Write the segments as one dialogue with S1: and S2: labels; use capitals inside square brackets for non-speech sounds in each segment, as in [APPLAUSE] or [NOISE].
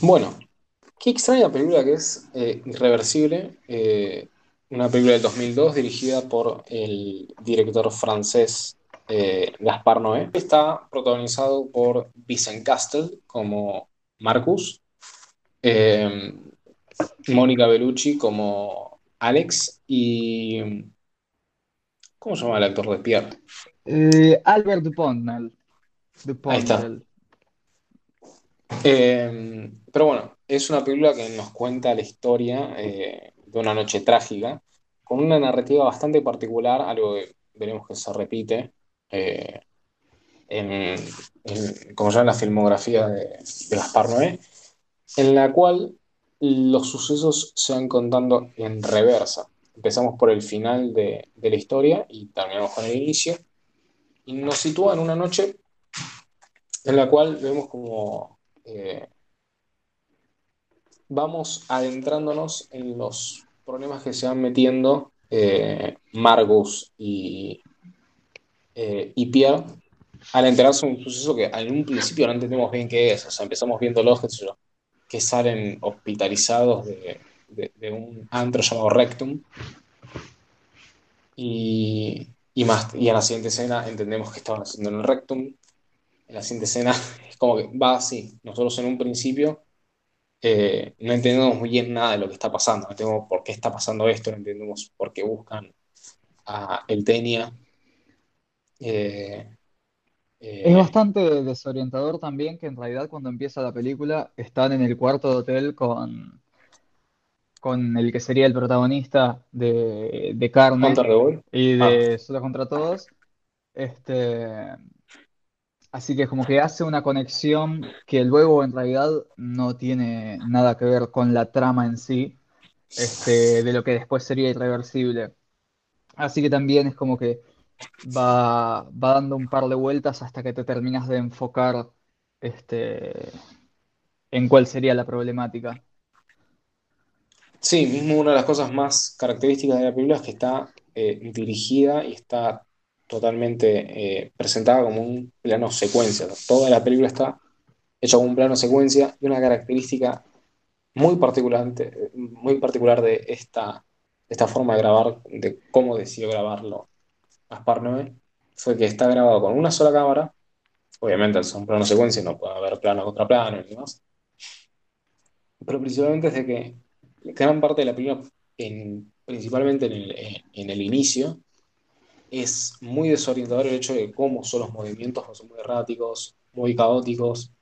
S1: Bueno, qué extraña película que es eh, Irreversible, eh, una película del 2002 dirigida por el director francés eh, Gaspar Noé. Está protagonizado por Vincent Castel como Marcus, eh, Mónica Bellucci como Alex y... ¿Cómo se llama el actor de Pierre?
S2: Albert Dupontel.
S1: Ahí está. Eh, pero bueno, es una película que nos cuenta la historia eh, de una noche trágica, con una narrativa bastante particular, algo que veremos que se repite eh, en, en- como ya en la filmografía de, de Gaspar Noé, en la cual los sucesos se van contando en reversa. Empezamos por el final de, de la historia y terminamos con el inicio, y nos sitúa en una noche en la cual vemos como... eh, vamos adentrándonos en los problemas que se van metiendo eh, Margus y, eh, Pierre al enterarse de un suceso que en un principio no entendemos bien qué es. O sea, empezamos sé yo, que salen hospitalizados de un antro llamado Rectum y, y más, y en la siguiente escena entendemos que estaban haciendo en el Rectum. En la siguiente escena [LAUGHS] es como que va así. Nosotros en un principio eh, no entendemos muy bien nada de lo que está pasando, no entendemos por qué está pasando esto, no entendemos por qué buscan a el Tenia. Eh,
S2: Es
S1: eh,
S2: bastante desorientador también que en realidad cuando empieza la película están en el cuarto de hotel con, con el que sería el protagonista de, de
S1: Wolf.
S2: y
S1: Ah,
S2: de Solo contra Todos. Este, así que como que hace una conexión que luego en realidad no tiene nada que ver con la trama en sí, este, de lo que después sería irreversible. Así que también es como que va, va dando un par de vueltas hasta que te terminas de enfocar este, en cuál sería la problemática.
S1: sí, mismo una de las cosas más características de la película es que está eh, dirigida y está totalmente eh, presentada como un plano secuencia. Toda la película está hecha como un plano secuencia y una característica muy particular, muy particular de esta, esta forma de grabar, de cómo decidió grabarlo Gaspar Noé, fue que está grabado con una sola cámara, obviamente son plano secuencia, no puede haber plano contra plano y demás, pero principalmente es de que gran parte de la película, en- principalmente en el, en el inicio, es muy desorientador el hecho de cómo son los movimientos, son muy erráticos, muy caóticos,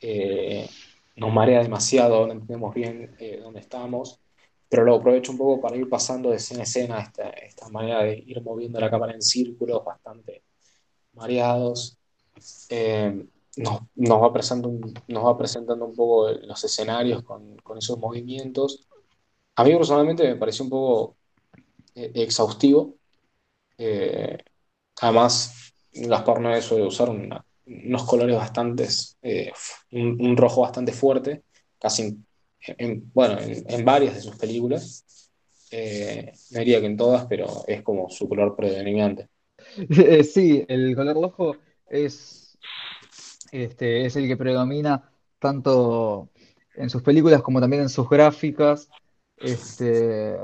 S1: eh, nos marea demasiado, no entendemos bien eh, dónde estamos, pero lo aprovecho un poco para ir pasando de escena a escena, esta, esta manera de ir moviendo la cámara en círculos bastante mareados. Eh, nos, nos va presentando un, nos va presentando un poco los escenarios con, con esos movimientos. A mí personalmente me pareció un poco exhaustivo. Eh, además, Gaspar Noé suele usar unos colores bastante, eh, un, rojo bastante fuerte, casi en, en- bueno, en, varias de sus películas. Eh, diría que en todas, pero es como su color predominante. [LAUGHS]
S2: Eh, Sí, el color rojo es, este, es el que predomina tanto en sus películas como también en sus gráficas, este,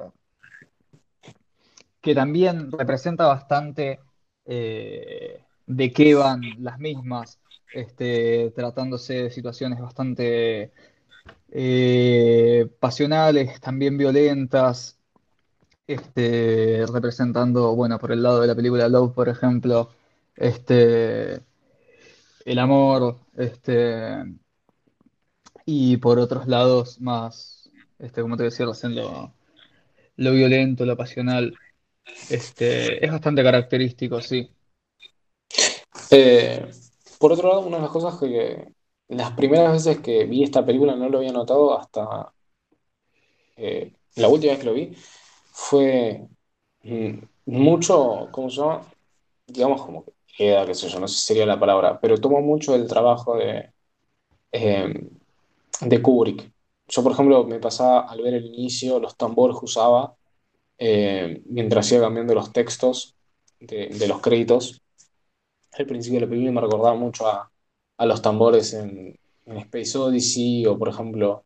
S2: que también representa bastante eh, de qué van las mismas, este, tratándose de situaciones bastante eh, pasionales, también violentas, este, representando, bueno, por el lado de la película Love, por ejemplo, este, el amor, este, y por otros lados más, este, como te decía lo violento, lo pasional, este, es bastante característico, sí.
S1: Eh, por otro lado, una de las cosas que las primeras veces que vi esta película no lo había notado hasta eh, la última vez que lo vi fue mm, mucho, ¿cómo se llama? Digamos como que queda, qué sé yo, no sé si sería la palabra, pero tomo mucho el trabajo de, eh, de Kubrick. Yo, por ejemplo, me pasaba al ver el inicio, los tambores que usaba eh, mientras iba cambiando los textos de, los créditos. Al principio de la película me recordaba mucho a, a los tambores en, en Space Odyssey o, por ejemplo,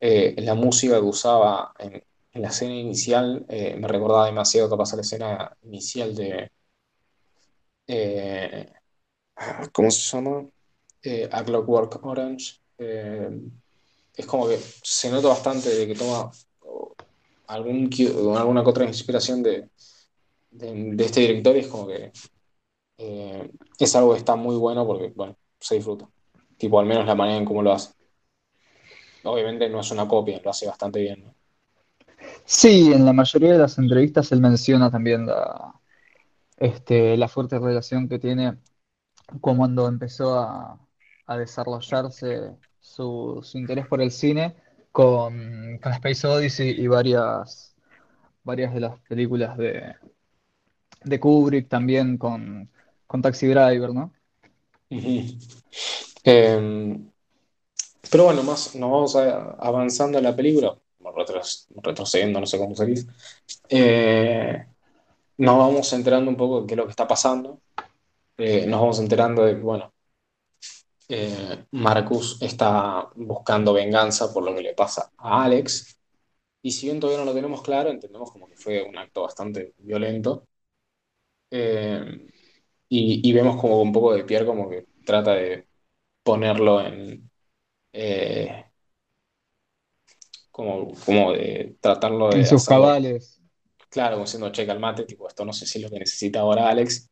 S1: eh, la música que usaba en, la escena inicial eh, me recordaba demasiado capaz a la escena inicial de... ¿cómo se llama? A Clockwork Orange. Es como que se nota bastante de que toma algún, alguna otra inspiración de, de, este director y es como que eh, es algo que está muy bueno porque, bueno, se disfruta. Tipo, al menos la manera en cómo lo hace. Obviamente no es una copia, lo hace bastante bien.
S2: Sí, en la mayoría de las entrevistas él menciona también la, este, la fuerte relación que tiene cuando empezó a, a desarrollarse su interés por el cine con, con Space Odyssey y varias, varias de las películas de, de Kubrick, también con, con Taxi Driver, ¿no?
S1: Eh, pero bueno, más nos vamos avanzando en la película, retrocediendo, no sé cómo se dice. Eh, nos vamos enterando un poco de qué es lo que está pasando. Eh, nos vamos enterando de que, bueno, eh, Marcus está buscando venganza por lo que le pasa a Alex. Y si bien todavía no lo tenemos claro, entendemos como que fue un acto bastante violento. Eh, y, y vemos como un poco de Pierre como que trata de ponerlo en... eh, como, como de tratarlo
S2: En
S1: de
S2: sus
S1: hacerlo,
S2: cabales.
S1: claro, como diciendo, che, calmate, tipo, esto no sé si es lo que necesita ahora Alex.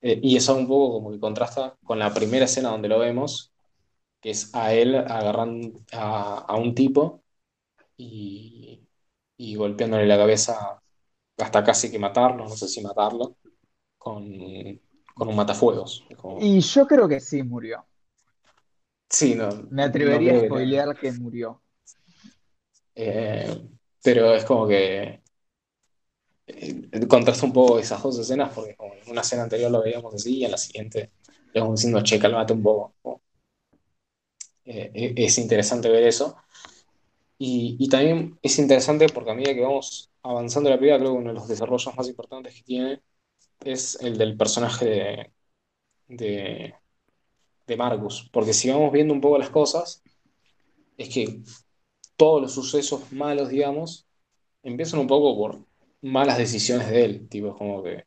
S1: Eh, y eso un poco como que contrasta con la primera escena donde lo vemos, que es a él agarrando a, a un tipo y, y golpeándole la cabeza hasta casi que matarlo, no sé si matarlo, con, con un matafuegos. Como-
S2: Y yo creo que sí murió.
S1: sí, no,
S2: Me
S1: no
S2: atrevería a spoilear que murió.
S1: eh, pero es como que contrasta un poco esas dos escenas porque como en una escena anterior lo veíamos así y en la siguiente le vamos diciendo, che, cálmate un poco. Como, eh, eh, es interesante ver eso. Y, y también es interesante porque a medida que vamos avanzando la película, creo que uno de los desarrollos más importantes que tiene es el del personaje de, de, de Marcus. Porque si vamos viendo un poco las cosas, es que todos los sucesos malos, digamos, empiezan un poco por malas decisiones de él. Tipo, es como que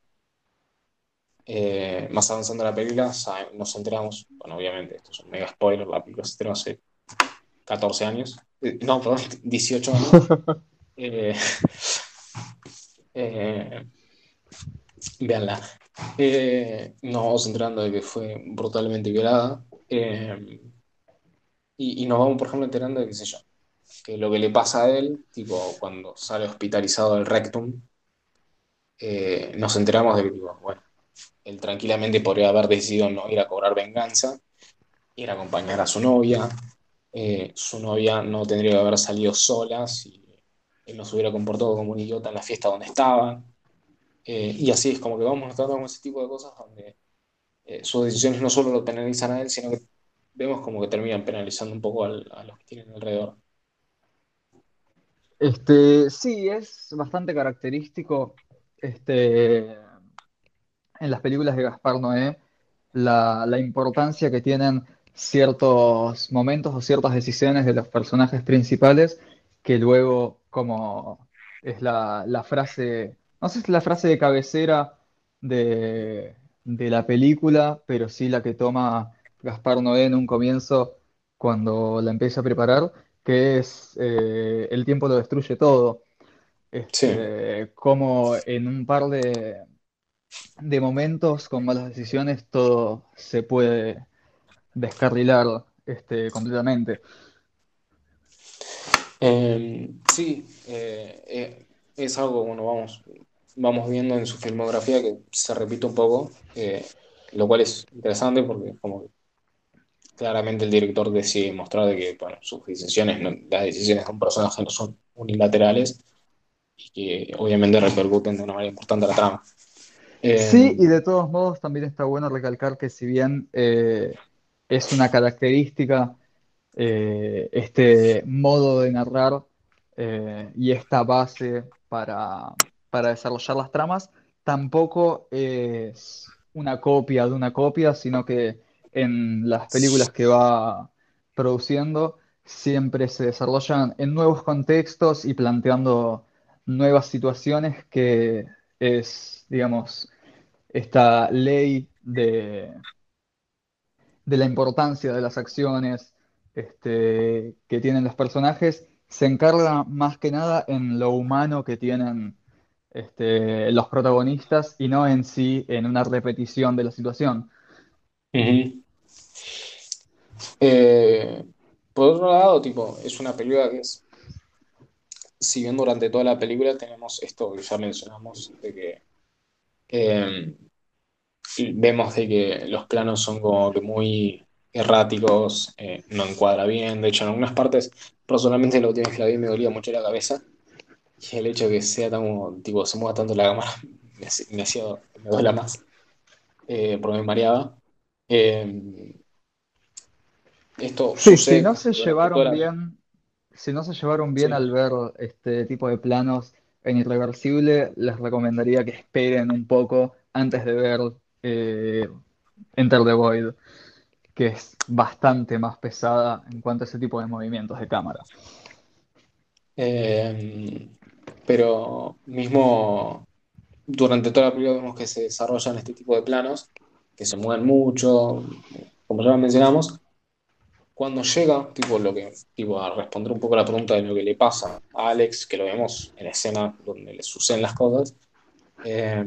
S1: eh, más avanzando la película, nos enteramos, bueno, obviamente, esto es un mega spoiler, la película se estrenó hace 14 años, Eh, no, perdón, 18 años. [LAUGHS] Eh, eh, véanla. Eh, nos vamos enterando de que fue brutalmente violada. y, y nos vamos, por ejemplo, enterando de, qué sé yo, que lo que le pasa a él, tipo, cuando sale hospitalizado del rectum, eh, nos enteramos de que, bueno, él tranquilamente podría haber decidido no ir a cobrar venganza, ir a acompañar a su novia. Eh, su novia no tendría que haber salido sola si él no se hubiera comportado como un idiota en la fiesta donde estaban. Eh, y así es como que vamos notando como ese tipo de cosas donde eh, sus decisiones no solo lo penalizan a él, sino que vemos como que terminan penalizando un poco a los que tienen alrededor.
S2: Este, sí, es bastante característico este, en las películas de Gaspar Noé la, importancia que tienen ciertos momentos o ciertas decisiones de los personajes principales que luego, como es la, la frase, no sé si es la frase de cabecera de, de la película, pero sí la que toma Gaspar Noé en un comienzo cuando la empieza a preparar, que es eh, el tiempo lo destruye todo.
S1: Sí.
S2: Este, como en un par de, de momentos con malas decisiones todo se puede descarrilar este, completamente.
S1: Eh, sí, eh, eh, es algo bueno, vamos, vamos viendo en su filmografía que se repite un poco, lo cual es interesante porque como claramente el director decide mostrar de que bueno, sus decisiones, las decisiones de un personaje no son unilaterales y que obviamente repercuten de una manera importante a la trama.
S2: Sí, y
S1: Eh,
S2: de todos modos también está bueno recalcar que si bien eh, es una característica eh, este modo de narrar eh, y esta base para, para desarrollar las tramas, tampoco es una copia de una copia, sino que en las películas que va produciendo siempre se desarrollan en nuevos contextos y planteando nuevas situaciones que es, digamos, esta ley de, de la importancia de las acciones este, que tienen los personajes, se encarga más que nada en lo humano que tienen este, los protagonistas y no en sí en una repetición de la situación.
S1: Ujú. Eh, por otro lado, tipo, es una película que es, si bien durante toda la película tenemos esto que ya mencionamos, de que eh, vemos de que los planos son como que muy erráticos, eh, no encuadra bien, de hecho en algunas partes, personalmente la última vez que la vi me dolía mucho la cabeza, y el hecho de que sea tan, tipo, se mueva tanto la cámara [LAUGHS] me, me me duela más, eh, porque me mareaba. Eh, esto
S2: Sí, si no se llevaron bien, si no se llevaron bien
S1: Sí.
S2: al ver este tipo de planos en Irreversible, les recomendaría que esperen un poco antes de ver eh, Enter the Void, que es bastante más pesada en cuanto a ese tipo de movimientos de cámara.
S1: Eh, pero mismo durante toda la película vemos que se desarrollan este tipo de planos, que se mueven mucho, como ya mencionamos. Cuando llega, tipo, lo que, tipo, a responder un poco la pregunta de lo que le pasa a Alex, que lo vemos en la escena donde le suceden las cosas, eh,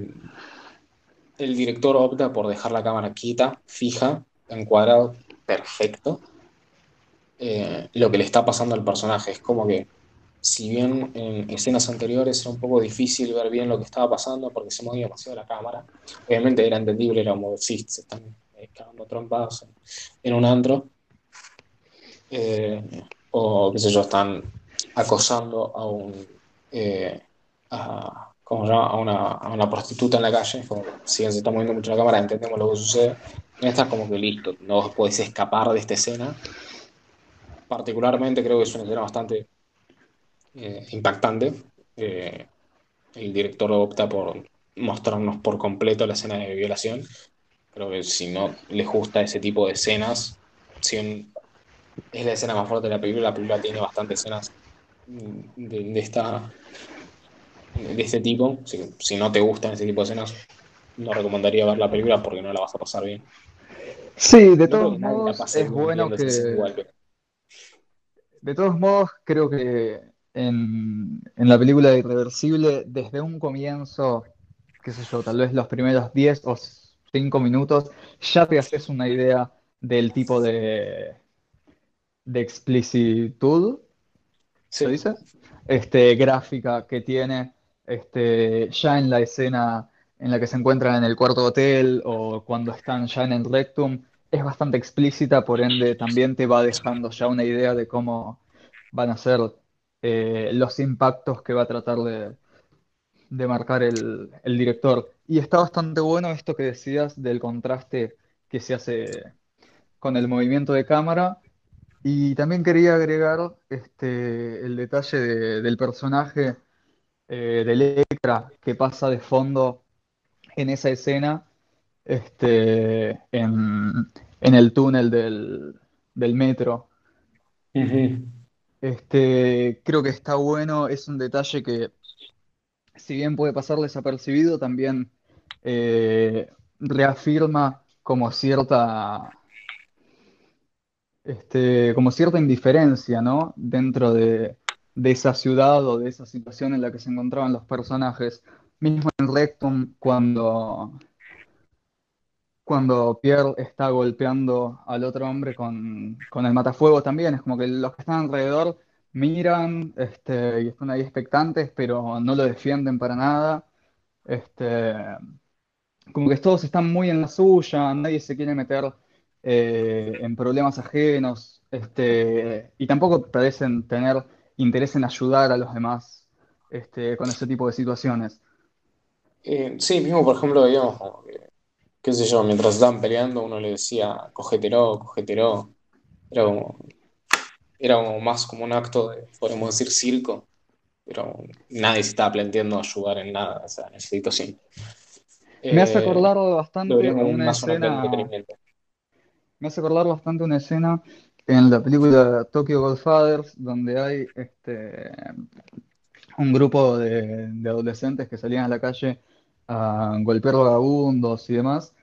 S1: el director opta por dejar la cámara quieta, fija, encuadrado, perfecto. Eh, lo que le está pasando al personaje es como que si bien en escenas anteriores era un poco difícil ver bien lo que estaba pasando porque se movía demasiado la cámara, obviamente era entendible, era como, sí, se están eh, cagando trompadas en un antro, eh, o qué sé yo, están acosando a un, eh, a, ¿cómo se llama? A una, a una prostituta en la calle, como, si se está moviendo mucho la cámara, entendemos lo que sucede, en esta es como que listo, no podés escapar de esta escena, particularmente creo que es una escena bastante eh, impactante. Eh, el director opta por mostrarnos por completo la escena de violación. Creo que si no les gusta ese tipo de escenas, si bien es la escena más fuerte de la película, la película tiene bastantes escenas de, de esta, de este tipo. Si, si no te gustan ese tipo de escenas, no recomendaría ver la película porque no la vas a pasar bien.
S2: Sí, de
S1: No
S2: todos modos, es bueno que,
S1: igual, pero
S2: de todos modos, creo que en, en la película de Irreversible, desde un comienzo, qué sé yo, tal vez los primeros 10 o 5 minutos, ya te haces una idea del tipo de, de explicitud ¿se
S1: sí.
S2: dice? Este, gráfica que tiene este, ya en la escena en la que se encuentran en el cuarto hotel o cuando están ya en el rectum, es bastante explícita, por ende también te va dejando ya una idea de cómo van a ser eh, los impactos que va a tratar de, de marcar el, el director. Y está bastante bueno esto que decías del contraste que se hace con el movimiento de cámara y también quería agregar este, el detalle de- del personaje eh, de Electra que pasa de fondo en esa escena este, en, en el túnel del, del metro.
S1: Ujú.
S2: Este, creo que está bueno, es un detalle que si bien puede pasar desapercibido, también eh, reafirma como cierta este, como cierta indiferencia, ¿no? Dentro de, esa ciudad o de esa situación en la que se encontraban los personajes. Mismo en Rectum, cuando, cuando Pierre está golpeando al otro hombre con, con el matafuego también, es como que los que están alrededor miran este, y están ahí expectantes, pero no lo defienden para nada. Este, como que todos están muy en la suya, nadie se quiere meter eh, en problemas ajenos, este, y tampoco parecen tener interés en ayudar a los demás este, con ese tipo de situaciones.
S1: Eh, sí, mismo por ejemplo como que qué sé yo, mientras estaban peleando, uno le decía, cogételo, cogételo. Era como, era como más como un acto de, podemos decir, circo, pero nadie se estaba planteando ayudar en nada, o sea, en esa situación.
S2: Me hace
S1: Eh,
S2: acordar bastante una escena. Me hace acordar bastante una escena en la película Tokyo Godfathers, donde hay este, un grupo de, adolescentes que salían a la calle a golpear vagabundos y demás,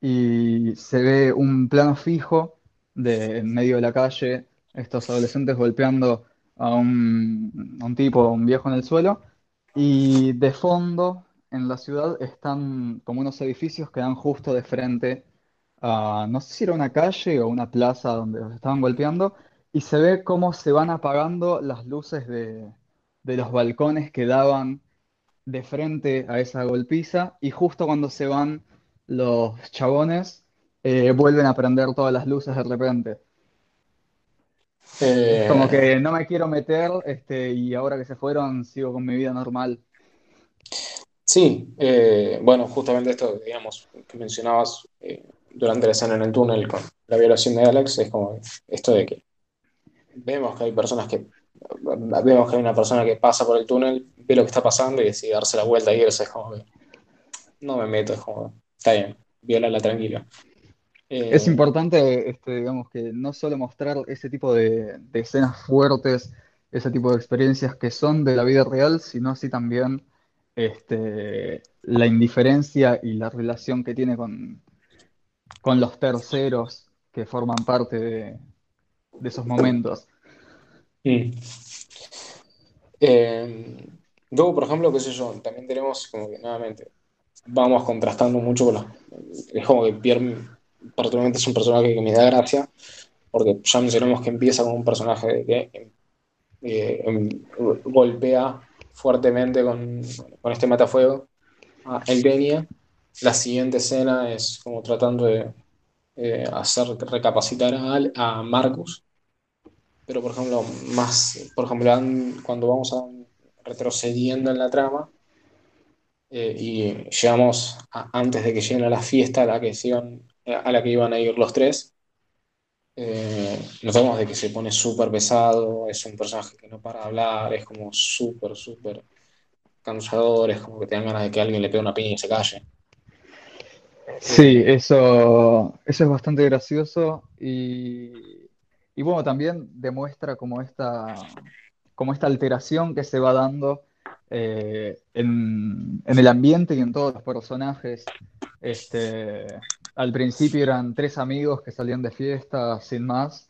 S2: y se ve un plano fijo de en medio de la calle, estos adolescentes golpeando a un, a un tipo, un viejo en el suelo, y de fondo en la ciudad están como unos edificios que dan justo de frente a, no sé si era una calle o una plaza donde los estaban golpeando, y se ve cómo se van apagando las luces de, de los balcones que daban de frente a esa golpiza, y justo cuando se van los chabones, eh, vuelven a prender todas las luces de repente. Es como
S1: Eh,
S2: que no me quiero meter, este, y ahora que se fueron, sigo con mi vida normal.
S1: sí, eh, bueno, justamente esto, digamos, que mencionabas eh, durante la escena en el túnel con la violación de Alex, es como esto de que vemos que hay personas que, vemos que hay una persona que pasa por el túnel, ve lo que está pasando y decide darse la vuelta y irse, es como que no me meto, es como, está bien, violala tranquilo.
S2: Es
S1: Eh,
S2: importante, este, digamos, que no solo mostrar ese tipo de, de escenas fuertes, ese tipo de experiencias que son de la vida real, sino así también este, la indiferencia y la relación que tiene con, con los terceros que forman parte de, de esos momentos.
S1: mm. Eh, luego, por ejemplo, qué sé yo, también tenemos como que nuevamente vamos contrastando mucho con los... Es como que Pierre particularmente es un personaje que me da gracia, porque ya mencionamos que empieza como un personaje que eh, em, golpea fuertemente con, con este matafuego a Elvenia. La siguiente escena es como tratando de eh, hacer recapacitar a, a Marcus pero por ejemplo, más, por ejemplo, an- cuando vamos retrocediendo en la trama eh, y llegamos antes de que lleguen a la fiesta a la que iban, a la que iban a ir los tres, eh, notamos de que se pone súper pesado, es un personaje que no para hablar, es como súper, súper cansador, es como que te dan ganas de que alguien le pegue una piña y se calle.
S2: Sí,
S1: Eh,
S2: eso, eso es bastante gracioso y, y bueno, también demuestra como esta, como esta alteración que se va dando eh, en, en el ambiente y en todos los personajes. Este, al principio eran tres amigos que salían de fiesta sin más,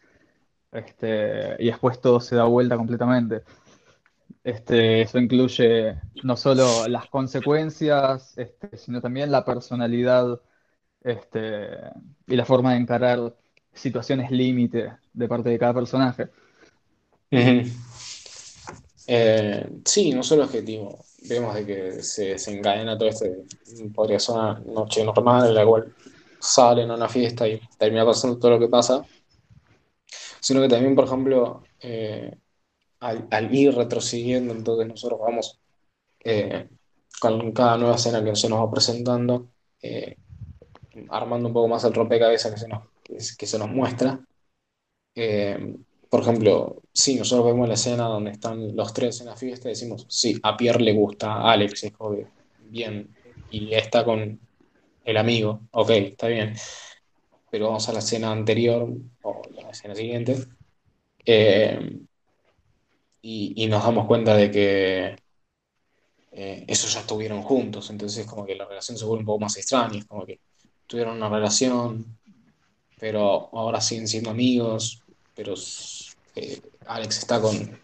S2: este, y después todo se da vuelta completamente. Este, eso incluye no solo las consecuencias, este, sino también la personalidad este, y la forma de encarar situaciones límite de parte de cada personaje.
S1: Eh, sí, no solo objetivo. Vemos de que se desencadena todo este, podría ser una noche normal en la cual salen a una fiesta y termina pasando todo lo que pasa, sino que también, por ejemplo, eh, al, al ir retrocediendo, entonces nosotros vamos eh, con cada nueva escena que se nos va presentando, eh, armando un poco más el rompecabezas que se nos, que se nos muestra. Eh, por ejemplo, sí, nosotros vemos la escena donde están los tres en la fiesta decimos, sí, a Pierre le gusta a Alex, es que, bien, y está con el amigo, ok, está bien, pero vamos a la escena anterior o la escena siguiente eh, y, nos damos cuenta de que eh, esos ya estuvieron juntos, entonces como que la relación se vuelve un poco más extraña, es como que tuvieron una relación, pero ahora siguen siendo amigos, pero eh, Alex está con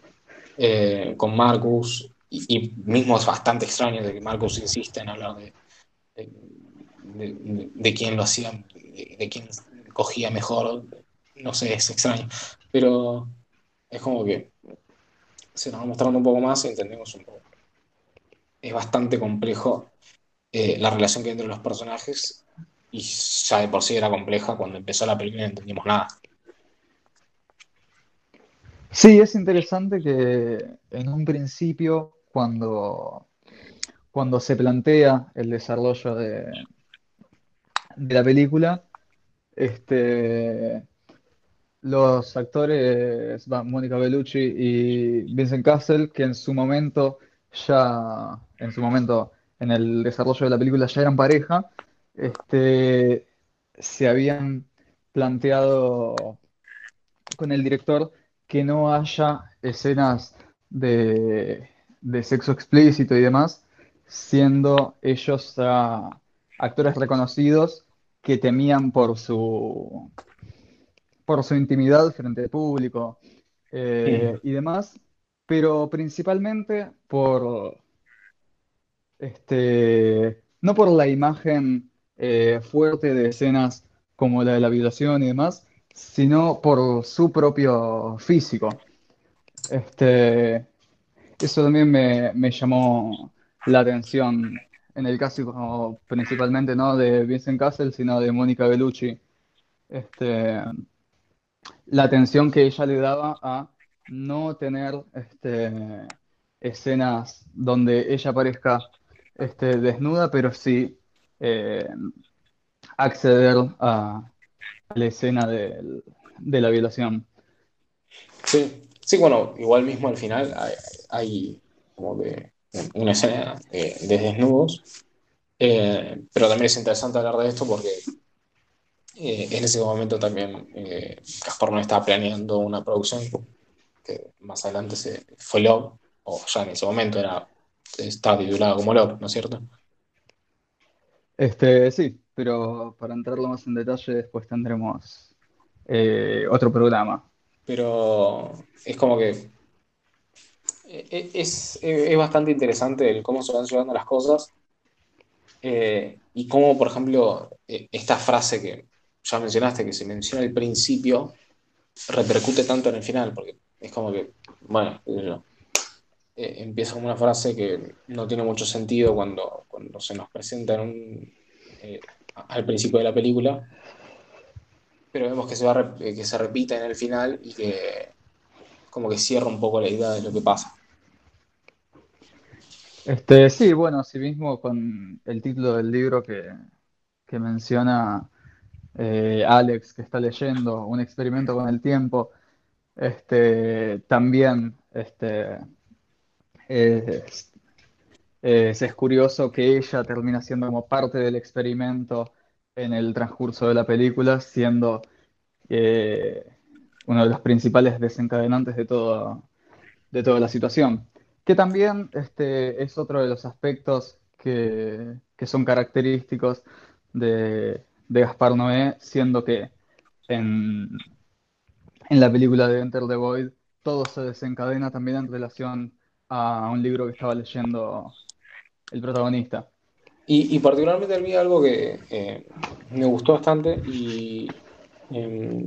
S1: eh, con Marcus, y, mismo es bastante extraño de que Marcus insiste en hablar de, de, quién lo hacía, de quién cogía mejor, no sé, es extraño, pero es como que se nos va mostrando un poco más y entendemos un poco. Es bastante complejo eh, la relación que hay entre los personajes y ya de por sí era compleja cuando empezó la película no entendimos nada.
S2: Sí, es interesante que en un principio, cuando, cuando se plantea el desarrollo de, de la película, este, los actores, Mónica Bellucci y Vincent Castle, que en su momento ya, en su momento, en el desarrollo de la película ya eran pareja, este, se habían planteado con el director que no haya escenas de, de sexo explícito y demás, siendo ellos ah, actores reconocidos que temían por su, por su intimidad frente al público eh, y demás, pero principalmente por, este, no por la imagen eh, fuerte de escenas como la de la violación y demás, sino por su propio físico. Este, eso también me, me llamó la atención en el caso principalmente no de Vincent Castle, sino de Mónica Bellucci. Este, la atención que ella le daba a no tener este, escenas donde ella parezca este, desnuda, pero sí eh, acceder a, la escena de la violación.
S1: Sí, sí, bueno, igual mismo al final hay, como que una escena de, de desnudos, eh, pero también es interesante hablar de esto porque eh, en ese momento también eh, Gaspar no estaba planeando una producción que más adelante se, fue Love, o ya en ese momento era, estaba titulada como Love, ¿no es cierto?
S2: Este, sí, pero para entrarlo más en detalle después tendremos eh, otro programa.
S1: Pero es como que eh, es, es bastante interesante el cómo se van llevando las cosas Eh, y cómo, por ejemplo, esta frase que ya mencionaste, que se menciona al principio, repercute tanto en el final, porque es como que, bueno, eh, empieza como una frase que no tiene mucho sentido cuando, cuando se nos presenta eh, al principio de la película, pero vemos que se va, que se repite en el final y que como que cierra un poco la idea de lo que pasa.
S2: Este, sí, bueno, asimismo con el título del libro que, que menciona eh, Alex, que está leyendo, Un experimento con el tiempo, este, también este, es, curioso que ella termina siendo como parte del experimento en el transcurso de la película, siendo eh, uno de los principales desencadenantes de todo, de toda la situación. Que también este, es otro de los aspectos que, que son característicos de, de Gaspar Noé, siendo que en, en la película de Enter the Void todo se desencadena también en relación a un libro que estaba leyendo el protagonista.
S1: Y, y particularmente a mí algo que eh, me gustó bastante y eh,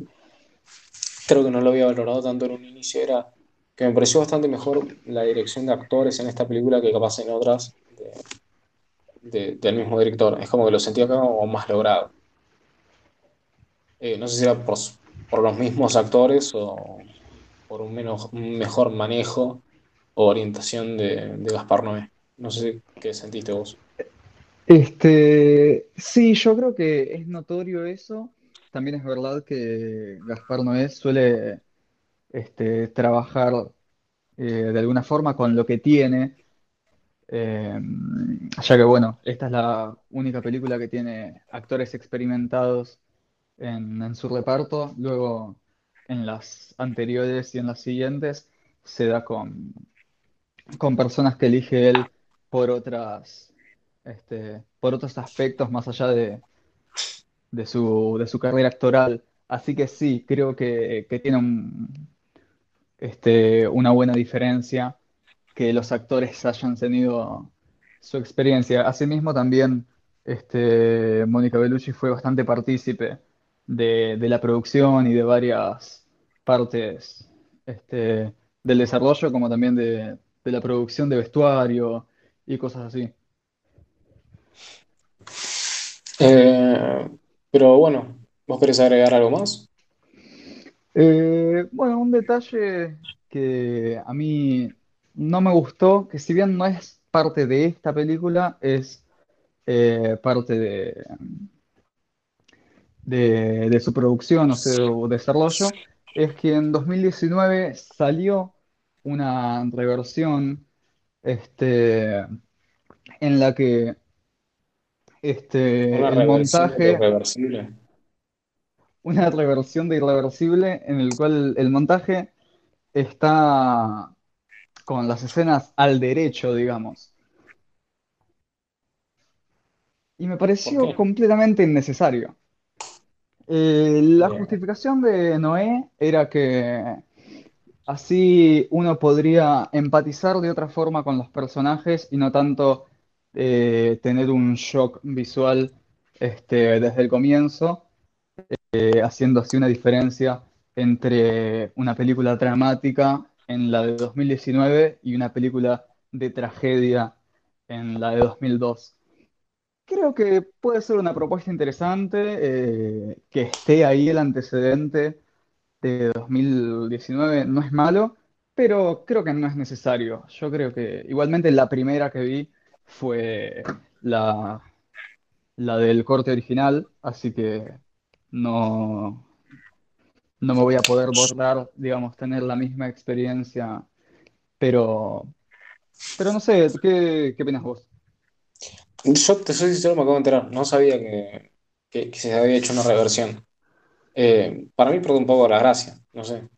S1: creo que no lo había valorado tanto en un inicio, era que me pareció bastante mejor la dirección de actores en esta película que capaz en otras de- de- del mismo director. Es como que lo sentí acá como más logrado. Eh, no sé si era por, por los mismos actores o por un, menos, un mejor manejo o orientación de, de Gaspar Noé. No sé qué sentiste vos.
S2: Este, sí, yo creo que es notorio eso. También es verdad que Gaspar Noé suele este, trabajar eh, de alguna forma con lo que tiene, eh, ya que bueno, esta es la única película que tiene actores experimentados en, su reparto, luego en las anteriores y en las siguientes se da con, con personas que elige él por otras, este, por otros aspectos más allá de, de su, de su carrera actoral. Así que sí, creo que, que tiene este, una buena diferencia que los actores hayan tenido su experiencia. Asimismo, también este, Mónica Bellucci fue bastante partícipe de, de la producción y de varias partes este, del desarrollo, como también de, de la producción de vestuario y cosas así.
S1: Eh, pero bueno, ¿vos querés agregar algo más?
S2: Eh, bueno, un detalle que a mí no me gustó, que si bien no es parte de esta película, es eh, parte de, de- de su producción o su desarrollo, es que en 2019 salió una reversión este, en la que
S1: Una
S2: este, el montaje
S1: reversible.
S2: una reversión de Irreversible en el cual el montaje está con las escenas al derecho, digamos. Y me
S1: ¿Por
S2: pareció completamente innecesario. Eh, la justificación de Noé era que así uno podría empatizar de otra forma con los personajes y no tanto eh, tener un shock visual este, desde el comienzo, eh, haciendo así una diferencia entre una película dramática en la de 2019 y una película de tragedia en la de 2002. Creo que puede ser una propuesta interesante, eh, que esté ahí el antecedente de 2019 no es malo, pero creo que no es necesario. Yo creo que igualmente la primera que vi fue la, la del corte original, así que no, no me voy a poder borrar, digamos, tener la misma experiencia, pero, pero no sé, ¿qué, qué opinas vos?
S1: Yo te soy sincero, me acabo de enterar. No sabía que, que- que se había hecho una reversión. Eh, para mí pierde un poco la gracia, no sé. O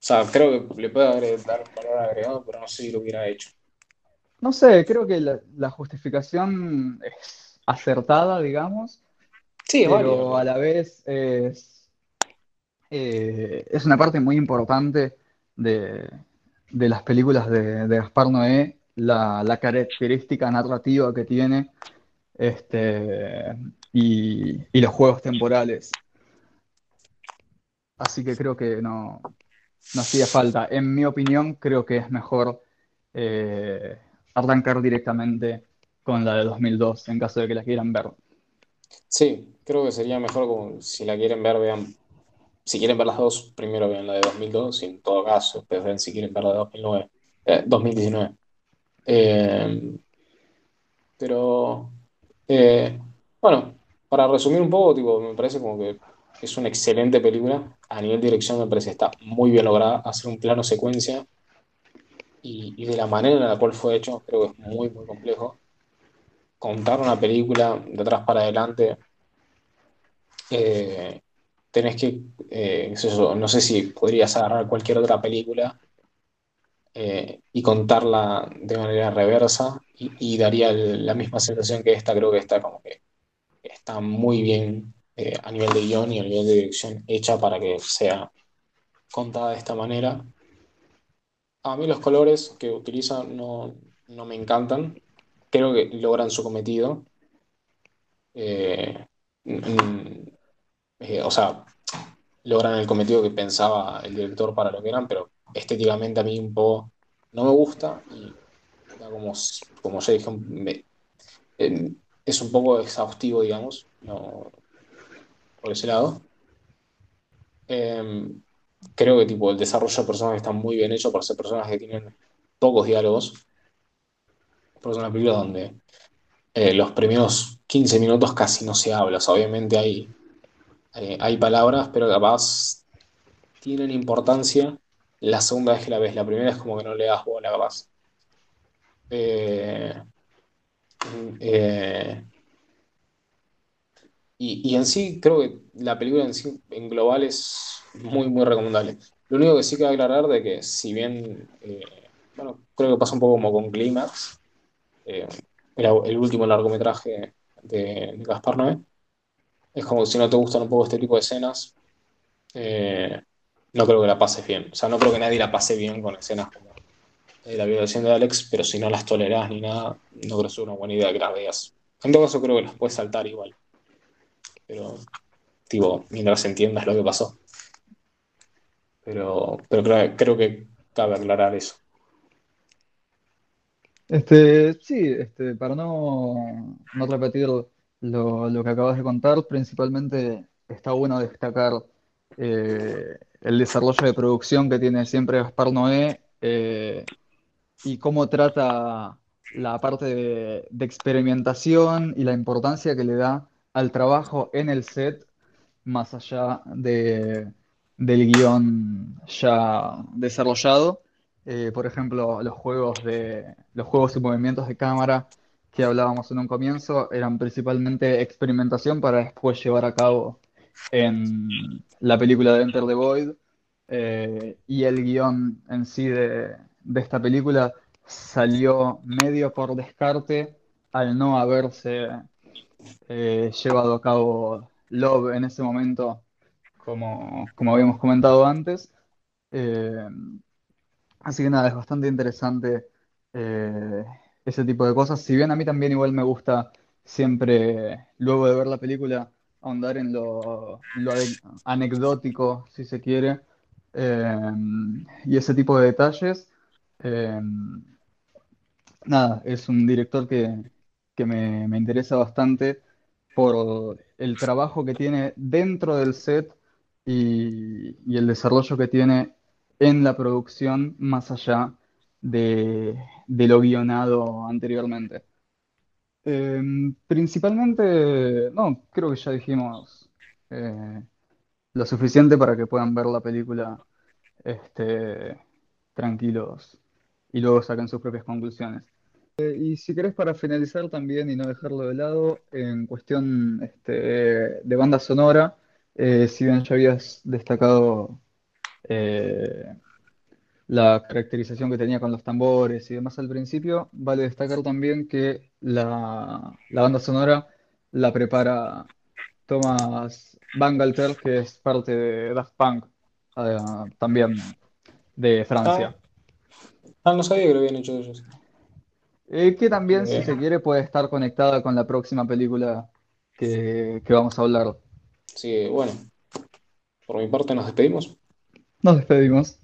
S1: sea, creo que le puede agre- dar un valor agregado, pero no sé si lo hubiera hecho.
S2: No sé, creo que la, la justificación es acertada, digamos,
S1: Sí, válido,
S2: pero a la vez es eh, es una parte muy importante de, de las películas de, de Gaspar Noé, la, característica narrativa que tiene este, y, los juegos temporales. Así que creo que no, no hacía falta. En mi opinión, creo que es mejor eh, arrancar directamente con la de 2002 en caso de que la quieran ver.
S1: sí, creo que sería mejor como si la quieren ver, vean, si quieren ver las dos, primero vean la de 2002 y en todo caso, después ven si quieren ver la de 2009, eh, 2019. Eh, pero, eh, bueno, para resumir un poco, tipo, me parece como que es una excelente película. A nivel de dirección me parece que está muy bien lograda. Hacer un plano secuencia y, y de la manera en la cual fue hecho, creo que es muy, muy complejo. Contar una película de atrás para adelante, eh, tenés que, eh, no sé si podrías agarrar cualquier otra película eh, y contarla de manera reversa y, daría la misma sensación que esta. Creo que está como que está muy bien eh, a nivel de guion y a nivel de dirección hecha para que sea contada de esta manera. A mí los colores que utilizan no, no me encantan. Creo que logran su cometido. Eh, o sea, logran el cometido que pensaba el director para lo que eran, pero estéticamente a mí un poco no me gusta y como, como ya dije, eh, es un poco exhaustivo, digamos, por ese lado. Eh, creo que tipo, el desarrollo de personajes está muy bien hecho para ser personas que tienen pocos diálogos. Por eso es una película donde eh, los primeros 15 minutos casi no se habla. Obviamente hay, hay, hay palabras, pero capaz tienen importancia la segunda vez que la ves. La primera es como que no le das bola, capaz. Eh, eh, y, y en sí, creo que la película en sí, en global, es muy, muy recomendable. Lo único que sí que aclarar de que si bien, eh, bueno, creo que pasa un poco como con Clímax, eh, era el último largometraje de, de Gaspar Noé, es como si no te gustan un poco este tipo de escenas, eh, no creo que la pases bien. O sea, no creo que nadie la pase bien con escenas como eh, la violación de Alex, pero si no las tolerás ni nada, no creo que sea una buena idea que las veas. En todo caso, creo que las puedes saltar igual, pero, tipo, mientras entiendas lo que pasó. Pero, pero creo, creo que cabe aclarar eso.
S2: Este, sí, este, para no, no repetir lo, lo que acabas de contar, principalmente está bueno destacar eh, el desarrollo de producción que tiene siempre Gaspar Noé eh, y cómo trata la parte de, experimentación y la importancia que le da al trabajo en el set más allá de, del guion ya desarrollado. Eh, por ejemplo, los juegos de, los juegos y movimientos de cámara que hablábamos en un comienzo eran principalmente experimentación para después llevar a cabo en la película de Enter the Void eh, y el guion en sí de, de esta película salió medio por descarte al no haberse eh, llevado a cabo Love en ese momento, como, como habíamos comentado antes. Eh, así que nada, es bastante interesante ese tipo de cosas. Si bien a mí también igual me gusta siempre, luego de ver la película, ahondar en lo, anecdótico, si se quiere, y ese tipo de detalles. nada, es un director que, que me, me interesa bastante por el trabajo que tiene dentro del set y, y el desarrollo que tiene en la producción más allá de, de lo guionado anteriormente. Eh, principalmente, no, creo que ya dijimos eh, lo suficiente para que puedan ver la película este, tranquilos y luego saquen sus propias conclusiones. Eh, y si querés para finalizar también y no dejarlo de lado, en cuestión este, de banda sonora, eh, si bien ya habías destacado la caracterización que tenía con los tambores y demás al principio, vale destacar también que la, la banda sonora la prepara Thomas Bangalter, que es parte de Daft Punk, eh, también de Francia.
S1: Ah, ah, no sabía que lo habían hecho ellos.
S2: Eh, que también, si
S1: Eh,
S2: se quiere, puede estar conectada con la próxima película que, que vamos a hablar.
S1: sí, bueno, por mi parte nos despedimos.
S2: Nos despedimos.